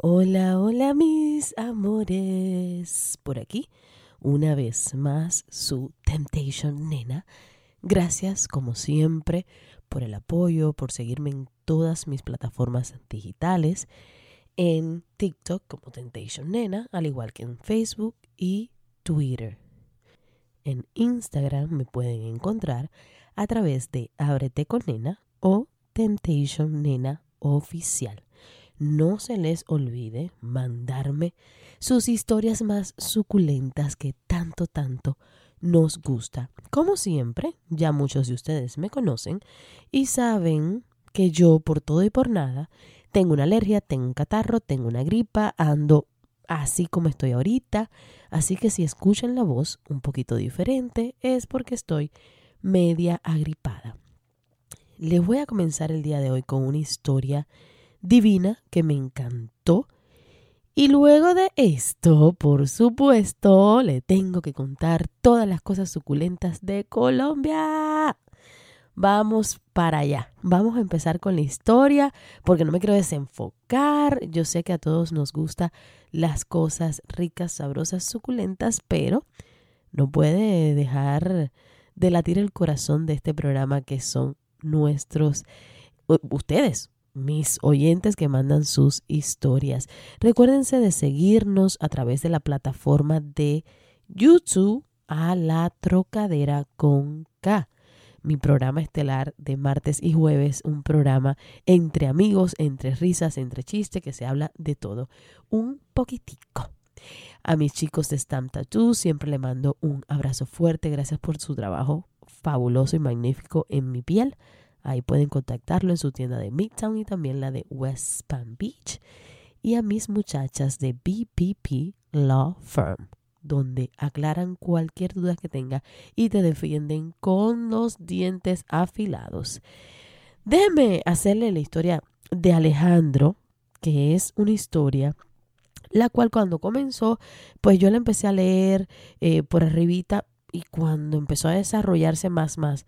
Hola, hola mis amores. Por aquí, una vez más, su Temptation Nena. Gracias, como siempre, por el apoyo, por seguirme en todas mis plataformas digitales, en TikTok como Temptation Nena, al igual que en Facebook y Twitter. En Instagram me pueden encontrar a través de Ábrete con Nena o Temptation Nena Oficial no se les olvide mandarme sus historias más suculentas que tanto, tanto nos gusta. Como siempre, ya muchos de ustedes me conocen y saben que yo por todo y por nada tengo una alergia, tengo un catarro, tengo una gripa, ando así como estoy ahorita. Así que si escuchan la voz un poquito diferente es porque estoy media agripada. Les voy a comenzar el día de hoy con una historia divina que me encantó. Y luego de esto, por supuesto, le tengo que contar todas las cosas suculentas de Colombia. Vamos para allá. Vamos a empezar con la historia porque no me quiero desenfocar. Yo sé que a todos nos gustan las cosas ricas, sabrosas, suculentas, pero no puede dejar de latir el corazón de este programa que son nuestros, ustedes, mis oyentes que mandan sus historias. Recuérdense de seguirnos a través de la plataforma de YouTube a la trocadera con K. Mi programa estelar de martes y jueves, un programa entre amigos, entre risas, entre chistes, que se habla de todo, un poquitico. A mis chicos de Stamp Tattoo siempre le mando un abrazo fuerte, gracias por su trabajo fabuloso y magnífico en mi piel. Ahí pueden contactarlo en su tienda de Midtown y también la de West Palm Beach. Y a mis muchachas de BPP Law Firm, donde aclaran cualquier duda que tenga y te defienden con los dientes afilados. Déjeme hacerle la historia de Alejandro, que es una historia la cual cuando comenzó, pues yo la empecé a leer eh, por arribita y cuando empezó a desarrollarse más, más,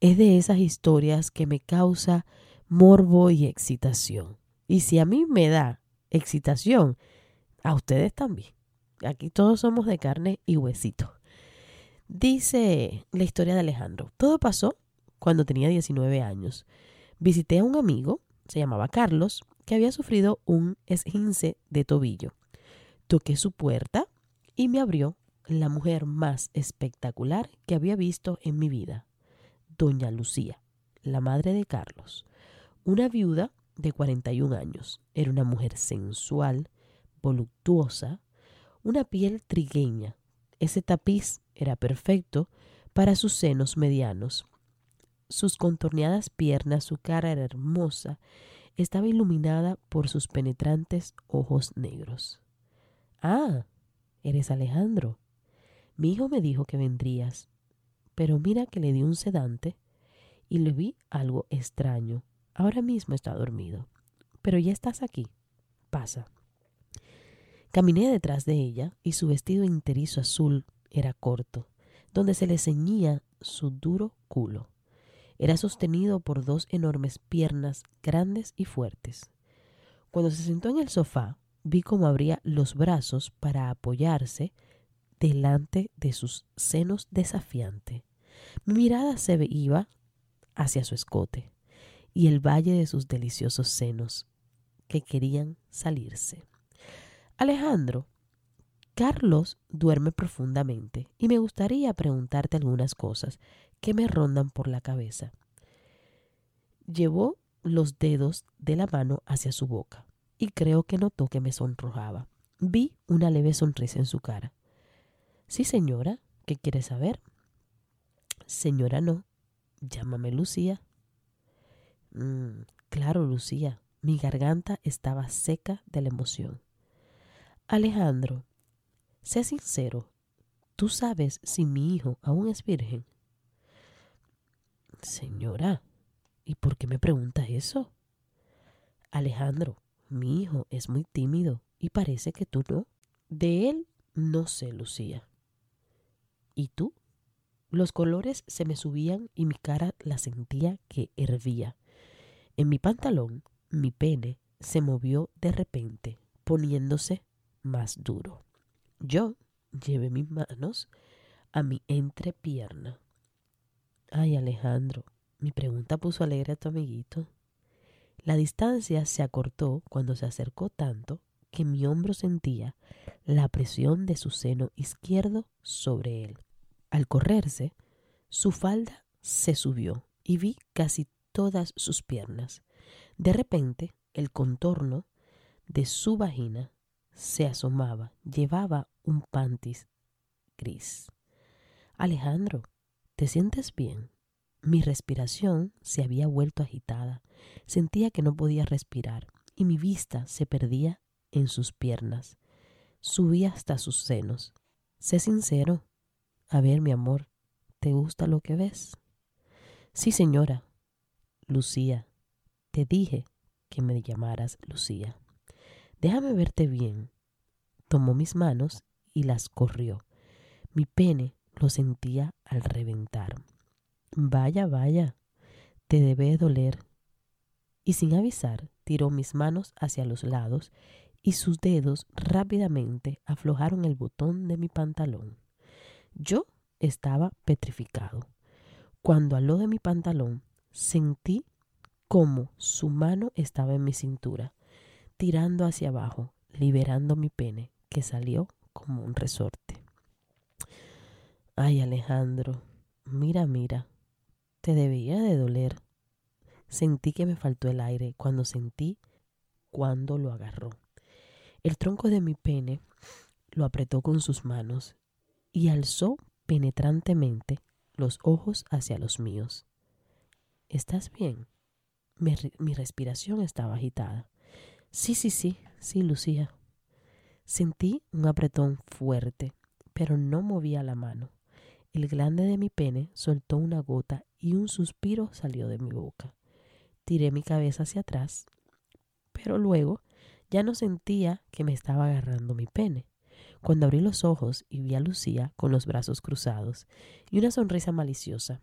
es de esas historias que me causa morbo y excitación. Y si a mí me da excitación, a ustedes también. Aquí todos somos de carne y huesito. Dice la historia de Alejandro. Todo pasó cuando tenía 19 años. Visité a un amigo, se llamaba Carlos, que había sufrido un esguince de tobillo. Toqué su puerta y me abrió la mujer más espectacular que había visto en mi vida doña Lucía, la madre de Carlos, una viuda de 41 años. Era una mujer sensual, voluptuosa, una piel trigueña. Ese tapiz era perfecto para sus senos medianos. Sus contorneadas piernas, su cara era hermosa, estaba iluminada por sus penetrantes ojos negros. Ah, eres Alejandro. Mi hijo me dijo que vendrías pero mira que le di un sedante y le vi algo extraño. Ahora mismo está dormido. Pero ya estás aquí. Pasa. Caminé detrás de ella y su vestido interizo azul era corto, donde se le ceñía su duro culo. Era sostenido por dos enormes piernas grandes y fuertes. Cuando se sentó en el sofá, vi cómo abría los brazos para apoyarse delante de sus senos desafiante. Mi mirada se iba hacia su escote y el valle de sus deliciosos senos que querían salirse. Alejandro, Carlos duerme profundamente y me gustaría preguntarte algunas cosas que me rondan por la cabeza. Llevó los dedos de la mano hacia su boca y creo que notó que me sonrojaba. Vi una leve sonrisa en su cara. Sí, señora, ¿qué quiere saber? Señora, no. Llámame Lucía. Mm, claro, Lucía. Mi garganta estaba seca de la emoción. Alejandro, sé sincero, ¿tú sabes si mi hijo aún es virgen? Señora, ¿y por qué me pregunta eso? Alejandro, mi hijo es muy tímido y parece que tú no. De él no sé, Lucía. ¿Y tú? Los colores se me subían y mi cara la sentía que hervía. En mi pantalón, mi pene se movió de repente, poniéndose más duro. Yo llevé mis manos a mi entrepierna. Ay, Alejandro, mi pregunta puso alegre a tu amiguito. La distancia se acortó cuando se acercó tanto que mi hombro sentía la presión de su seno izquierdo sobre él. Al correrse, su falda se subió y vi casi todas sus piernas. De repente, el contorno de su vagina se asomaba. Llevaba un pantis gris. Alejandro, ¿te sientes bien? Mi respiración se había vuelto agitada. Sentía que no podía respirar y mi vista se perdía en sus piernas. Subía hasta sus senos. Sé sincero, a ver, mi amor, ¿te gusta lo que ves? Sí, señora. Lucía, te dije que me llamaras Lucía. Déjame verte bien. Tomó mis manos y las corrió. Mi pene lo sentía al reventar. Vaya, vaya, te debe doler. Y sin avisar, tiró mis manos hacia los lados y sus dedos rápidamente aflojaron el botón de mi pantalón. Yo estaba petrificado. Cuando aló de mi pantalón, sentí como su mano estaba en mi cintura, tirando hacia abajo, liberando mi pene, que salió como un resorte. Ay, Alejandro, mira, mira, te debía de doler. Sentí que me faltó el aire cuando sentí cuando lo agarró. El tronco de mi pene lo apretó con sus manos y alzó penetrantemente los ojos hacia los míos. ¿Estás bien? Mi, respiración estaba agitada. Sí, sí, sí, sí, Lucía. Sentí un apretón fuerte, pero no movía la mano. El glande de mi pene soltó una gota y un suspiro salió de mi boca. Tiré mi cabeza hacia atrás, pero luego ya no sentía que me estaba agarrando mi pene. Cuando abrí los ojos y vi a Lucía con los brazos cruzados y una sonrisa maliciosa.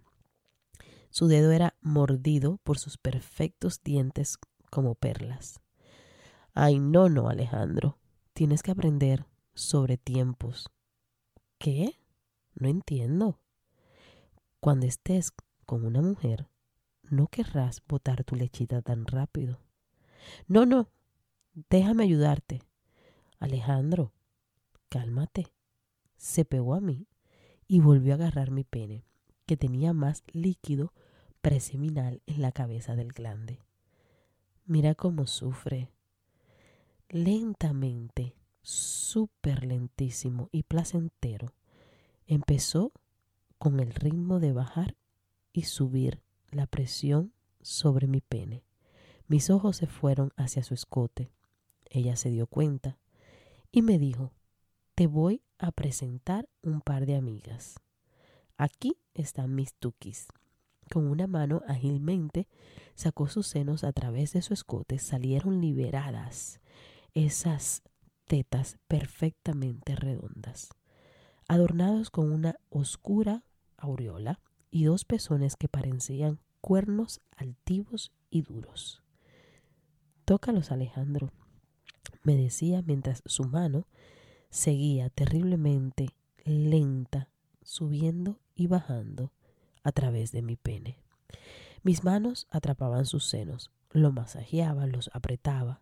Su dedo era mordido por sus perfectos dientes como perlas. Ay, no, no, Alejandro. Tienes que aprender sobre tiempos. ¿Qué? No entiendo. Cuando estés con una mujer, no querrás botar tu lechita tan rápido. No, no. Déjame ayudarte. Alejandro, cálmate. Se pegó a mí y volvió a agarrar mi pene, que tenía más líquido preseminal en la cabeza del glande. Mira cómo sufre. Lentamente, súper lentísimo y placentero, empezó con el ritmo de bajar y subir la presión sobre mi pene. Mis ojos se fueron hacia su escote. Ella se dio cuenta y me dijo, te voy a presentar un par de amigas. Aquí están mis tukis. Con una mano ágilmente sacó sus senos a través de su escote, salieron liberadas esas tetas perfectamente redondas, adornados con una oscura aureola y dos pezones que parecían cuernos altivos y duros. Tócalos, Alejandro, me decía mientras su mano seguía terriblemente lenta, subiendo y bajando a través de mi pene. Mis manos atrapaban sus senos, lo masajeaba, los apretaba.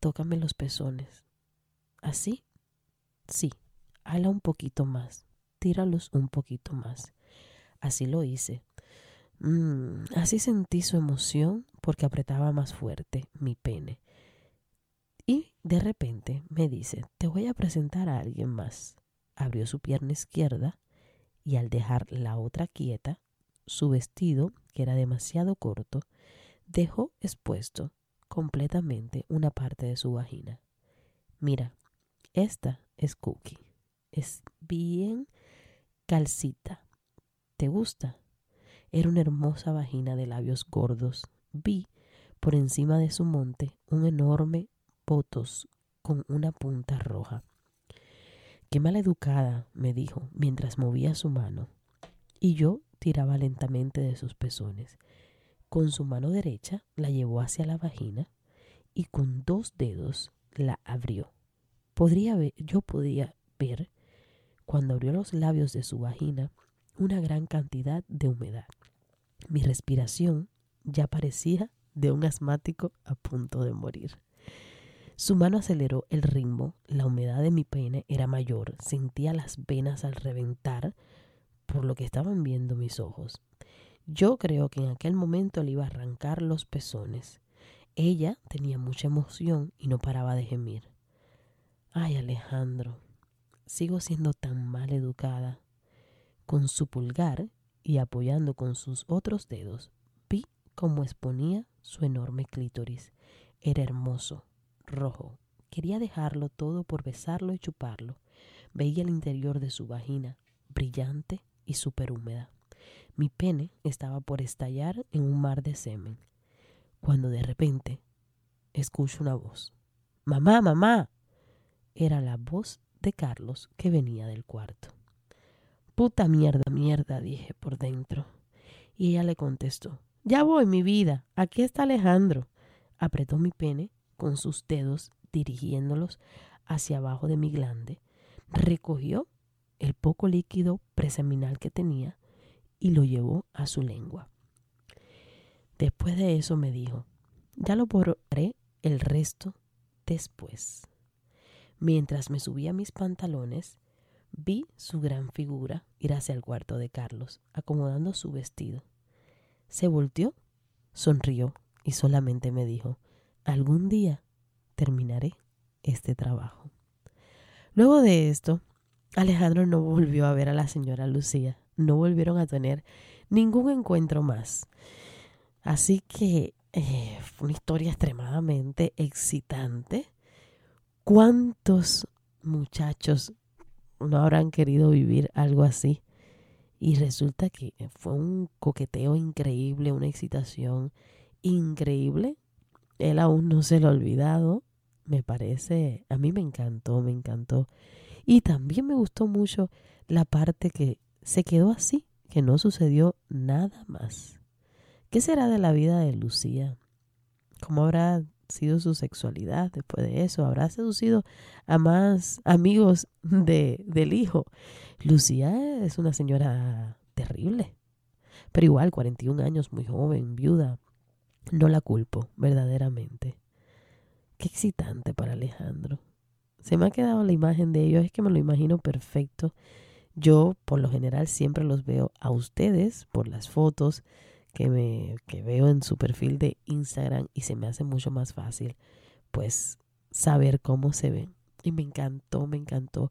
Tócame los pezones. ¿Así? Sí, hala un poquito más, tíralos un poquito más. Así lo hice. Mm, así sentí su emoción porque apretaba más fuerte mi pene. Y de repente me dice, te voy a presentar a alguien más. Abrió su pierna izquierda y al dejar la otra quieta, su vestido, que era demasiado corto, dejó expuesto completamente una parte de su vagina. Mira, esta es Cookie. Es bien calcita. ¿Te gusta? Era una hermosa vagina de labios gordos. Vi por encima de su monte un enorme potos con una punta roja. Qué educada, me dijo mientras movía su mano. Y yo tiraba lentamente de sus pezones. Con su mano derecha la llevó hacia la vagina y con dos dedos la abrió. Podría ver, yo podía ver, cuando abrió los labios de su vagina, una gran cantidad de humedad. Mi respiración ya parecía de un asmático a punto de morir. Su mano aceleró el ritmo, la humedad de mi pene era mayor, sentía las venas al reventar por lo que estaban viendo mis ojos. Yo creo que en aquel momento le iba a arrancar los pezones. Ella tenía mucha emoción y no paraba de gemir. Ay, Alejandro, sigo siendo tan mal educada. Con su pulgar y apoyando con sus otros dedos, vi cómo exponía su enorme clítoris. Era hermoso, rojo. Quería dejarlo todo por besarlo y chuparlo. Veía el interior de su vagina, brillante y súper húmeda. Mi pene estaba por estallar en un mar de semen, cuando de repente escucho una voz. Mamá, mamá. Era la voz de Carlos que venía del cuarto. Puta mierda, mierda, dije por dentro. Y ella le contestó, Ya voy, mi vida, aquí está Alejandro. Apretó mi pene con sus dedos dirigiéndolos hacia abajo de mi glande, recogió el poco líquido preseminal que tenía y lo llevó a su lengua. Después de eso me dijo, ya lo borré el resto después. Mientras me subía mis pantalones, vi su gran figura ir hacia el cuarto de Carlos, acomodando su vestido. Se volteó, sonrió y solamente me dijo, algún día terminaré este trabajo. Luego de esto, Alejandro no volvió a ver a la señora Lucía no volvieron a tener ningún encuentro más. Así que eh, fue una historia extremadamente excitante. ¿Cuántos muchachos no habrán querido vivir algo así? Y resulta que fue un coqueteo increíble, una excitación increíble. Él aún no se lo ha olvidado. Me parece, a mí me encantó, me encantó. Y también me gustó mucho la parte que se quedó así, que no sucedió nada más. ¿Qué será de la vida de Lucía? ¿Cómo habrá sido su sexualidad después de eso? ¿Habrá seducido a más amigos de, del hijo? Lucía es una señora terrible, pero igual, 41 años, muy joven, viuda. No la culpo, verdaderamente. Qué excitante para Alejandro. Se me ha quedado la imagen de ellos, es que me lo imagino perfecto yo por lo general siempre los veo a ustedes por las fotos que, me, que veo en su perfil de Instagram y se me hace mucho más fácil pues saber cómo se ven. Y me encantó, me encantó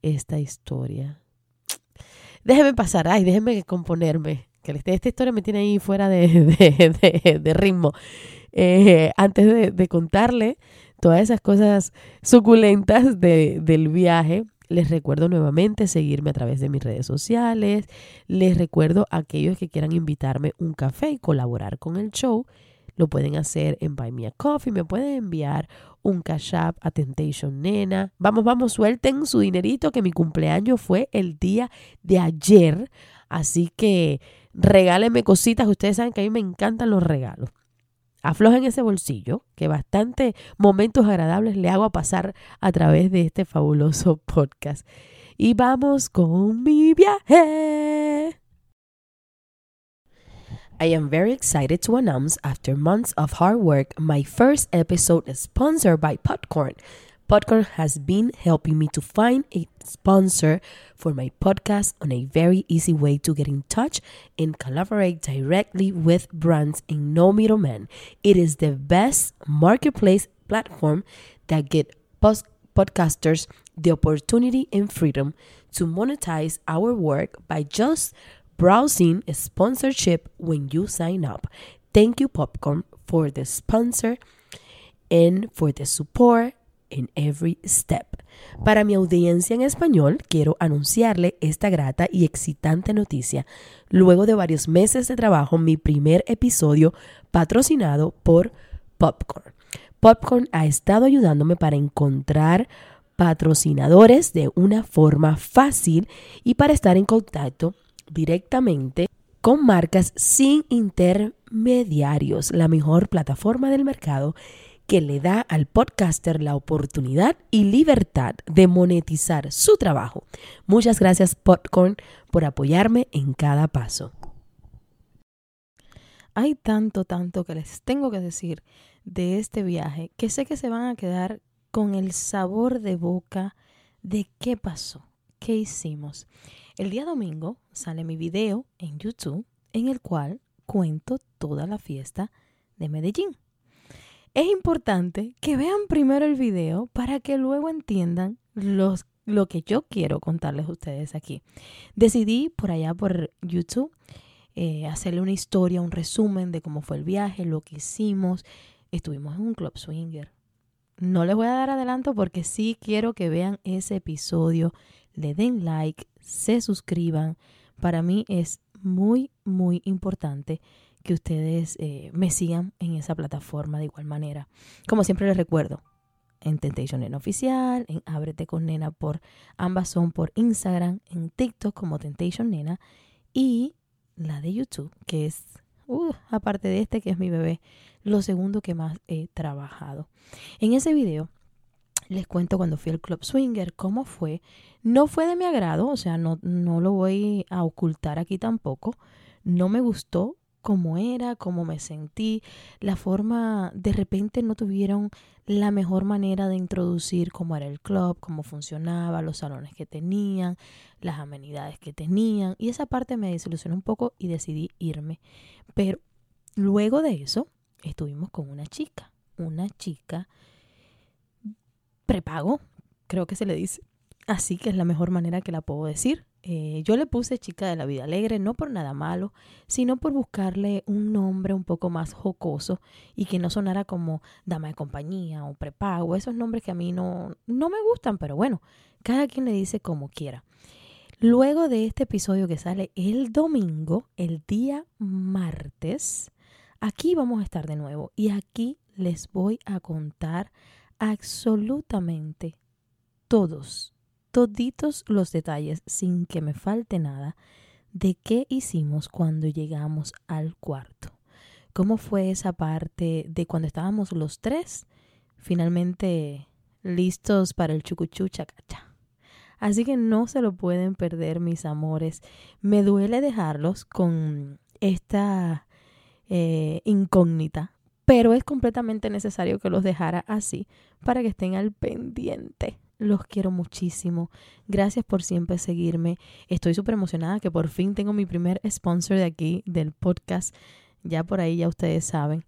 esta historia. Déjeme pasar, ay, déjeme componerme. Que esta historia me tiene ahí fuera de, de, de, ritmo. Eh, antes de, contarle todas esas cosas suculentas del viaje, les recuerdo nuevamente seguirme a través de mis redes sociales. Les recuerdo a aquellos que quieran invitarme un café y colaborar con el show. Lo pueden hacer en Buy Me a Coffee. Me pueden enviar un cash app a Temptation Nena. Vamos, vamos, suelten su dinerito que mi cumpleaños fue el día de ayer. Así que regálenme cositas. Ustedes saben que a mí me encantan los regalos aflojen ese bolsillo, que bastante momentos agradables le hago a pasar a través de este fabuloso podcast. Y vamos con mi viaje. I am very excited to announce, after months of hard work, my first episode is sponsored by Popcorn. Popcorn has been helping me to find a sponsor for my podcast on a very easy way to get in touch and collaborate directly with brands in no middleman. It is the best marketplace platform that get post- podcasters the opportunity and freedom to monetize our work by just browsing a sponsorship when you sign up. Thank you, Popcorn, for the sponsor and for the support in every step. Para mi audiencia en español, quiero anunciarle esta grata y excitante noticia. Luego de varios meses de trabajo, mi primer episodio patrocinado por Popcorn. Popcorn ha estado ayudándome para encontrar patrocinadores de una forma fácil y para estar en contacto directamente con marcas sin intermediarios, la mejor plataforma del mercado que le da al podcaster la oportunidad y libertad de monetizar su trabajo. Muchas gracias Popcorn por apoyarme en cada paso. Hay tanto, tanto que les tengo que decir de este viaje que sé que se van a quedar con el sabor de boca de qué pasó, qué hicimos. El día domingo sale mi video en YouTube en el cual cuento toda la fiesta de Medellín es importante que vean primero el video para que luego entiendan lo que yo quiero contarles a ustedes aquí. Decidí por allá por YouTube eh, hacerle una historia, un resumen de cómo fue el viaje, lo que hicimos. Estuvimos en un club swinger. No les voy a dar adelanto porque sí quiero que vean ese episodio, le den like, se suscriban. Para mí es muy, muy importante que ustedes eh, me sigan en esa plataforma de igual manera. Como siempre les recuerdo, en Temptation Nena Oficial, en Ábrete con Nena por ambas son por Instagram, en TikTok como Temptation Nena y la de YouTube, que es, uh, aparte de este que es mi bebé, lo segundo que más he trabajado. En ese video les cuento cuando fui al Club Swinger, cómo fue. No fue de mi agrado, o sea, no, no lo voy a ocultar aquí tampoco. No me gustó cómo era, cómo me sentí, la forma, de repente no tuvieron la mejor manera de introducir cómo era el club, cómo funcionaba, los salones que tenían, las amenidades que tenían, y esa parte me desilusionó un poco y decidí irme. Pero luego de eso, estuvimos con una chica, una chica prepago, creo que se le dice. Así que es la mejor manera que la puedo decir. Eh, yo le puse chica de la vida alegre, no por nada malo, sino por buscarle un nombre un poco más jocoso y que no sonara como dama de compañía o prepago, esos nombres que a mí no, no me gustan, pero bueno, cada quien le dice como quiera. Luego de este episodio que sale el domingo, el día martes, aquí vamos a estar de nuevo y aquí les voy a contar absolutamente todos toditos los detalles sin que me falte nada de qué hicimos cuando llegamos al cuarto. ¿Cómo fue esa parte de cuando estábamos los tres finalmente listos para el chucuchú chacacha? Así que no se lo pueden perder, mis amores. Me duele dejarlos con esta eh, incógnita, pero es completamente necesario que los dejara así para que estén al pendiente los quiero muchísimo. Gracias por siempre seguirme. Estoy súper emocionada que por fin tengo mi primer sponsor de aquí, del podcast. Ya por ahí ya ustedes saben.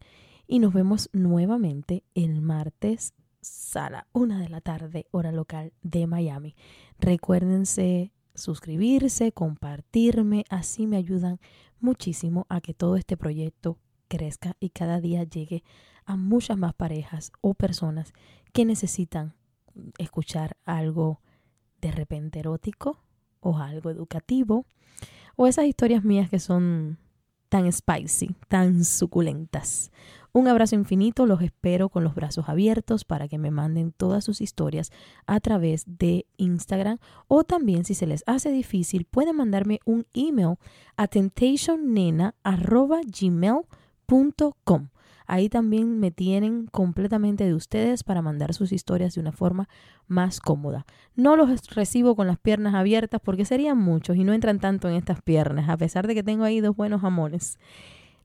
Y nos vemos nuevamente el martes sala una de la tarde, hora local de Miami. Recuérdense suscribirse, compartirme, así me ayudan muchísimo a que todo este proyecto crezca y cada día llegue a muchas más parejas o personas que necesitan escuchar algo de repente erótico o algo educativo o esas historias mías que son tan spicy, tan suculentas. Un abrazo infinito, los espero con los brazos abiertos para que me manden todas sus historias a través de Instagram o también si se les hace difícil pueden mandarme un email a temptationnena@gmail.com. Ahí también me tienen completamente de ustedes para mandar sus historias de una forma más cómoda. No los recibo con las piernas abiertas porque serían muchos y no entran tanto en estas piernas, a pesar de que tengo ahí dos buenos jamones.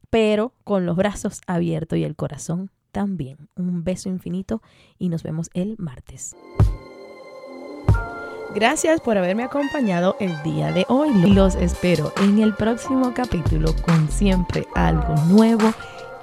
Pero con los brazos abiertos y el corazón también. Un beso infinito y nos vemos el martes. Gracias por haberme acompañado el día de hoy. Los espero en el próximo capítulo con siempre algo nuevo